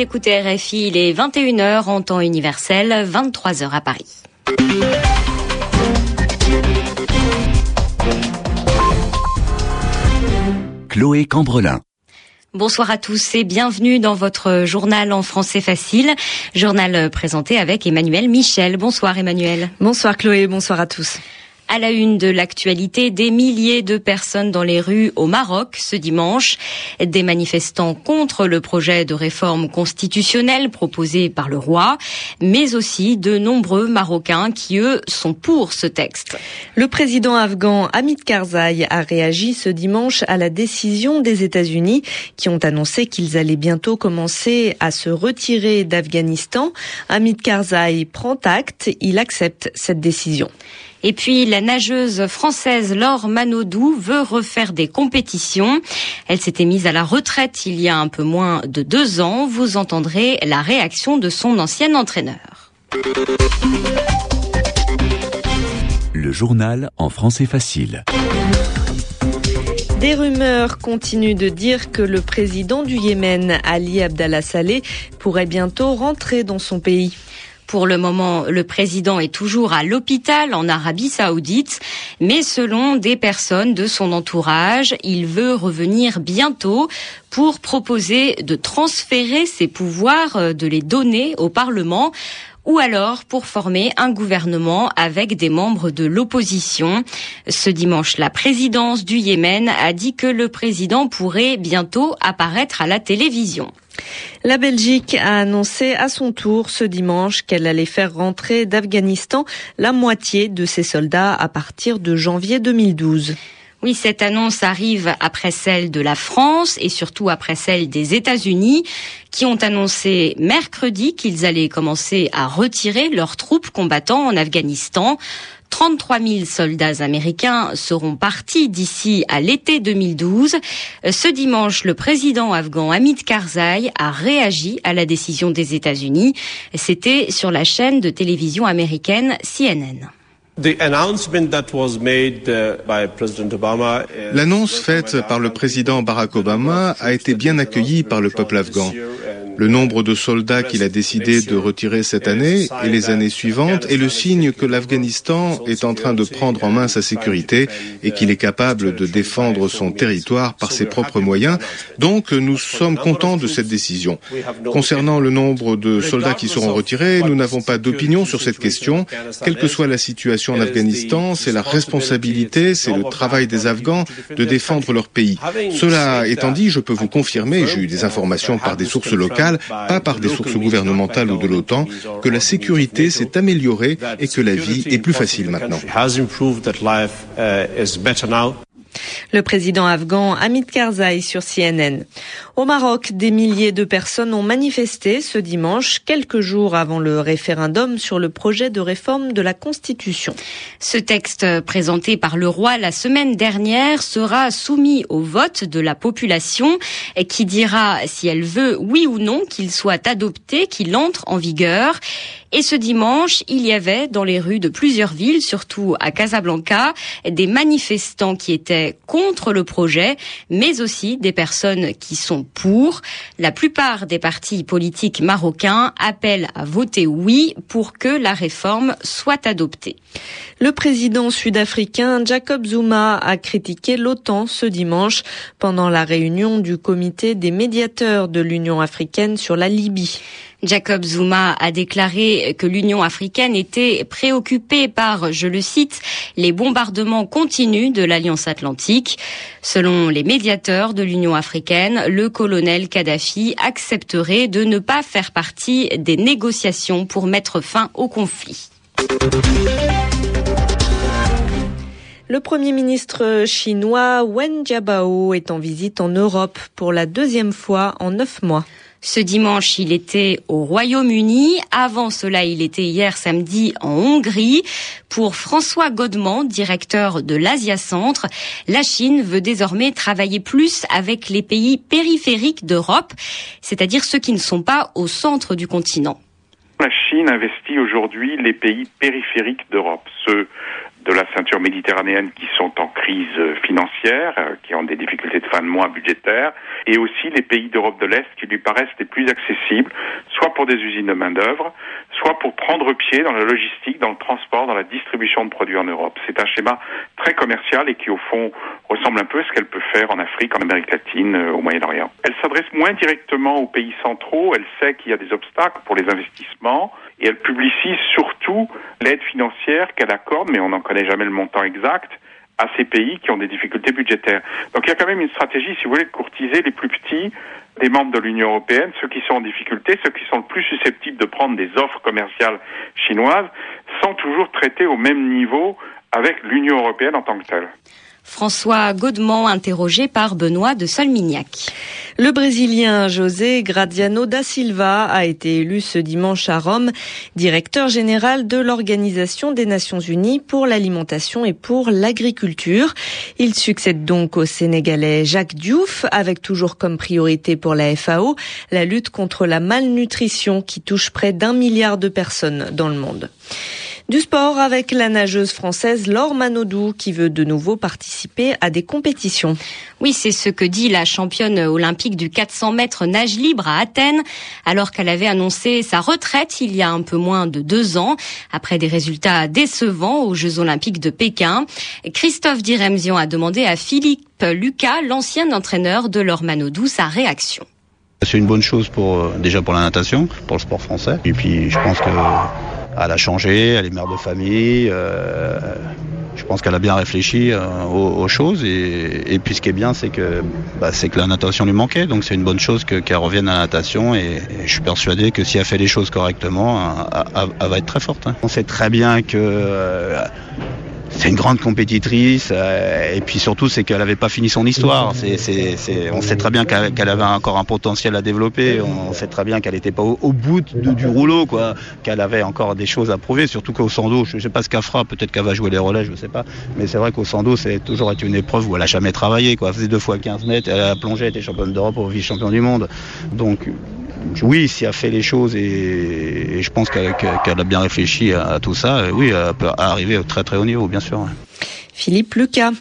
d'écouter RFI, il est 21h en temps universel, 23h à Paris. Chloé Cambrelin. Bonsoir à tous et bienvenue dans votre journal en français facile, journal présenté avec Emmanuel Michel. Bonsoir Emmanuel. Bonsoir Chloé, bonsoir à tous. À la une de l'actualité, des milliers de personnes dans les rues au Maroc ce dimanche. Des manifestants contre le projet de réforme constitutionnelle proposé par le roi, mais aussi de nombreux Marocains qui, eux, sont pour ce texte. Le président afghan Hamid Karzai a réagi ce dimanche à la décision des États-Unis qui ont annoncé qu'ils allaient bientôt commencer à se retirer d'Afghanistan. Hamid Karzai prend acte, il accepte cette décision. Et puis la nageuse française Laure Manodou veut refaire des compétitions. Elle s'était mise à la retraite il y a un peu moins de deux ans. Vous entendrez la réaction de son ancien entraîneur. Le journal en français facile. Des rumeurs continuent de dire que le président du Yémen, Ali Abdallah Saleh, pourrait bientôt rentrer dans son pays. Pour le moment, le président est toujours à l'hôpital en Arabie saoudite, mais selon des personnes de son entourage, il veut revenir bientôt pour proposer de transférer ses pouvoirs, euh, de les donner au Parlement ou alors pour former un gouvernement avec des membres de l'opposition. Ce dimanche, la présidence du Yémen a dit que le président pourrait bientôt apparaître à la télévision. La Belgique a annoncé à son tour ce dimanche qu'elle allait faire rentrer d'Afghanistan la moitié de ses soldats à partir de janvier 2012. Oui, cette annonce arrive après celle de la France et surtout après celle des États-Unis qui ont annoncé mercredi qu'ils allaient commencer à retirer leurs troupes combattant en Afghanistan. 33 000 soldats américains seront partis d'ici à l'été 2012. Ce dimanche, le président afghan Hamid Karzai a réagi à la décision des États-Unis. C'était sur la chaîne de télévision américaine CNN. Uh, L'annonce faite par le président Barack Obama a été bien accueillie par le peuple afghan. Le nombre de soldats qu'il a décidé de retirer cette année et les années suivantes est le signe que l'Afghanistan est en train de prendre en main sa sécurité et qu'il est capable de défendre son territoire par ses propres moyens. Donc nous sommes contents de cette décision. Concernant le nombre de soldats qui seront retirés, nous n'avons pas d'opinion sur cette question. Quelle que soit la situation en Afghanistan, c'est la responsabilité, c'est le travail des Afghans de défendre leur pays. Cela étant dit, je peux vous confirmer, j'ai eu des informations par des sources locales, pas par des sources gouvernementales ou de l'OTAN, que la sécurité s'est améliorée et que la vie est plus facile maintenant. Le président afghan Hamid Karzai sur CNN. Au Maroc, des milliers de personnes ont manifesté ce dimanche, quelques jours avant le référendum sur le projet de réforme de la Constitution. Ce texte présenté par le roi la semaine dernière sera soumis au vote de la population qui dira si elle veut oui ou non qu'il soit adopté, qu'il entre en vigueur. Et ce dimanche, il y avait dans les rues de plusieurs villes, surtout à Casablanca, des manifestants qui étaient contre le projet, mais aussi des personnes qui sont pour. La plupart des partis politiques marocains appellent à voter oui pour que la réforme soit adoptée. Le président sud-africain Jacob Zuma a critiqué l'OTAN ce dimanche pendant la réunion du comité des médiateurs de l'Union africaine sur la Libye. Jacob Zuma a déclaré que l'Union africaine était préoccupée par, je le cite, les bombardements continus de l'Alliance atlantique. Selon les médiateurs de l'Union africaine, le colonel Kadhafi accepterait de ne pas faire partie des négociations pour mettre fin au conflit. Le Premier ministre chinois Wen Jiabao est en visite en Europe pour la deuxième fois en neuf mois. Ce dimanche, il était au Royaume-Uni. Avant cela, il était hier samedi en Hongrie. Pour François Godement, directeur de l'Asia Centre, la Chine veut désormais travailler plus avec les pays périphériques d'Europe, c'est-à-dire ceux qui ne sont pas au centre du continent. La Chine investit aujourd'hui les pays périphériques d'Europe, de la ceinture méditerranéenne qui sont en crise financière, euh, qui ont des difficultés de fin de mois budgétaires, et aussi les pays d'Europe de l'Est qui lui paraissent les plus accessibles, soit pour des usines de main-d'œuvre, soit pour prendre pied dans la logistique, dans le transport, dans la distribution de produits en Europe. C'est un schéma très commercial et qui, au fond, ressemble un peu à ce qu'elle peut faire en Afrique, en Amérique latine, euh, au Moyen-Orient. Elle s'adresse moins directement aux pays centraux, elle sait qu'il y a des obstacles pour les investissements, et elle publicise surtout l'aide financière qu'elle accorde, mais on n'en connaît jamais le montant exact, à ces pays qui ont des difficultés budgétaires. Donc il y a quand même une stratégie, si vous voulez, de courtiser les plus petits des membres de l'Union européenne, ceux qui sont en difficulté, ceux qui sont le plus susceptibles de prendre des offres commerciales chinoises, sans toujours traiter au même niveau avec l'Union européenne en tant que telle. François Godement, interrogé par Benoît de Solmignac. Le Brésilien José Gradiano da Silva a été élu ce dimanche à Rome directeur général de l'Organisation des Nations Unies pour l'alimentation et pour l'agriculture. Il succède donc au Sénégalais Jacques Diouf avec toujours comme priorité pour la FAO la lutte contre la malnutrition qui touche près d'un milliard de personnes dans le monde. Du sport avec la nageuse française Laure Manodou qui veut de nouveau participer à des compétitions. Oui, c'est ce que dit la championne olympique du 400 mètres nage libre à Athènes, alors qu'elle avait annoncé sa retraite il y a un peu moins de deux ans, après des résultats décevants aux Jeux olympiques de Pékin. Christophe Diremzian a demandé à Philippe Lucas, l'ancien entraîneur de Laure Manodou, sa réaction. C'est une bonne chose pour euh, déjà pour la natation, pour le sport français. Et puis je pense que elle a changé, elle est mère de famille. Euh, je pense qu'elle a bien réfléchi euh, aux, choses et, puis ce qui est bien c'est que bah, que la natation lui manquait donc c'est une bonne chose qu'elle revienne à la natation et, je suis persuadé que si elle fait les choses correctement elle, va être très forte. Hein. On sait très bien que euh, c'est une grande compétitrice euh, et puis surtout c'est qu'elle n'avait pas fini son histoire. On sait très bien qu'elle, avait encore un potentiel à développer. On sait très bien qu'elle n'était pas au, bout du rouleau, quoi. Qu'elle avait encore des choses à prouver. Surtout qu'au sando, je ne sais pas ce qu'elle fera. Peut-être qu'elle va jouer les relais, je ne sais pas. Mais c'est vrai qu'au sando, c'est toujours été une épreuve où elle a jamais travaillé, quoi. Elle faisait deux fois 15 mètres, elle a plongé, elle était championne d'Europe ou vice-champion du monde. Oui, si elle fait les choses et, je pense qu'elle a bien réfléchi à, tout ça, oui, elle peut arriver au très très haut niveau, bien sûr. Philippe Lucas.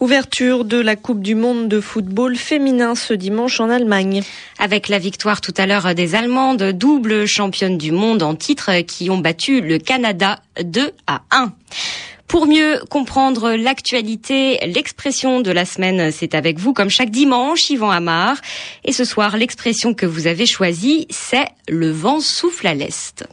Ouverture de la Coupe du Monde de football féminin ce dimanche en Allemagne. Avec la victoire tout à l'heure des Allemandes, double championne du monde en titre, qui ont battu le Canada 2 à 1. Pour mieux comprendre l'actualité, l'expression de la semaine, c'est avec vous comme chaque dimanche, Yvan Amar. Et ce soir, l'expression que vous avez choisie, c'est le vent souffle à l'est.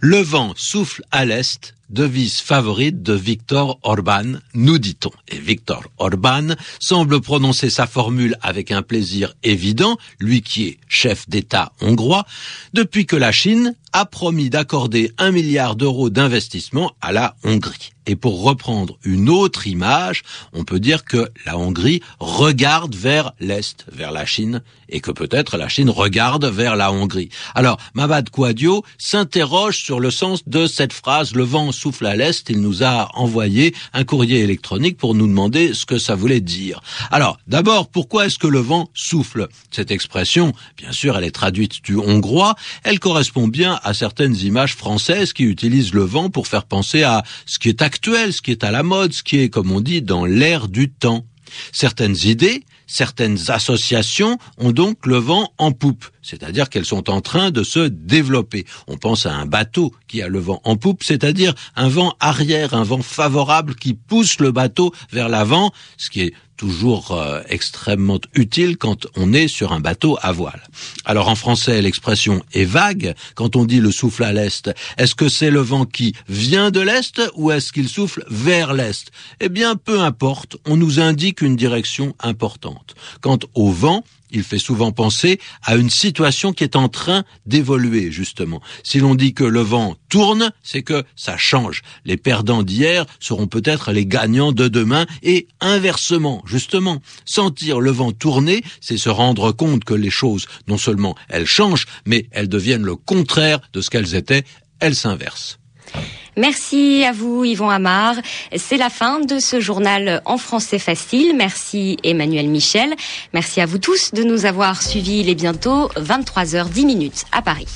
Le vent souffle à l'est, devise favorite de Viktor Orban, nous dit-on. Et Viktor Orban semble prononcer sa formule avec un plaisir évident, lui qui est chef d'État hongrois, depuis que la Chine a promis d'accorder un milliard d'euros d'investissement à la Hongrie. Et pour reprendre une autre image, on peut dire que la Hongrie regarde vers l'Est, vers la Chine, et que peut-être la Chine regarde vers la Hongrie. Alors, Mabad Kouadio s'interroge sur le sens de cette phrase, le vent souffle à l'Est. Il nous a envoyé un courrier électronique pour nous demander ce que ça voulait dire. Alors, d'abord, pourquoi est-ce que le vent souffle? Cette expression, bien sûr, elle est traduite du hongrois. Elle correspond bien à certaines images françaises qui utilisent le vent pour faire penser à ce qui est actuel, ce qui est à la mode, ce qui est, comme on dit, dans l'air du temps. Certaines idées, certaines associations ont donc le vent en poupe, c'est-à-dire qu'elles sont en train de se développer. On pense à un bateau qui a le vent en poupe, c'est-à-dire un vent arrière, un vent favorable qui pousse le bateau vers l'avant, ce qui est toujours euh, extrêmement utile quand on est sur un bateau à voile. Alors en français, l'expression est vague quand on dit le souffle à l'est. Est-ce que c'est le vent qui vient de l'est ou est-ce qu'il souffle vers l'est? Eh bien, peu importe, on nous indique une direction importante. Quant au vent, il fait souvent penser à une situation qui est en train d'évoluer, justement. Si l'on dit que le vent tourne, c'est que ça change. Les perdants d'hier seront peut-être les gagnants de demain et inversement, justement. Sentir le vent tourner, c'est se rendre compte que les choses, non seulement elles changent, mais elles deviennent le contraire de ce qu'elles étaient, elles s'inversent. Merci à vous, Yvon Amar. C'est la fin de ce journal en français facile. Merci Emmanuel Michel. Merci à vous tous de nous avoir suivis. Il est bientôt 23h10 à Paris.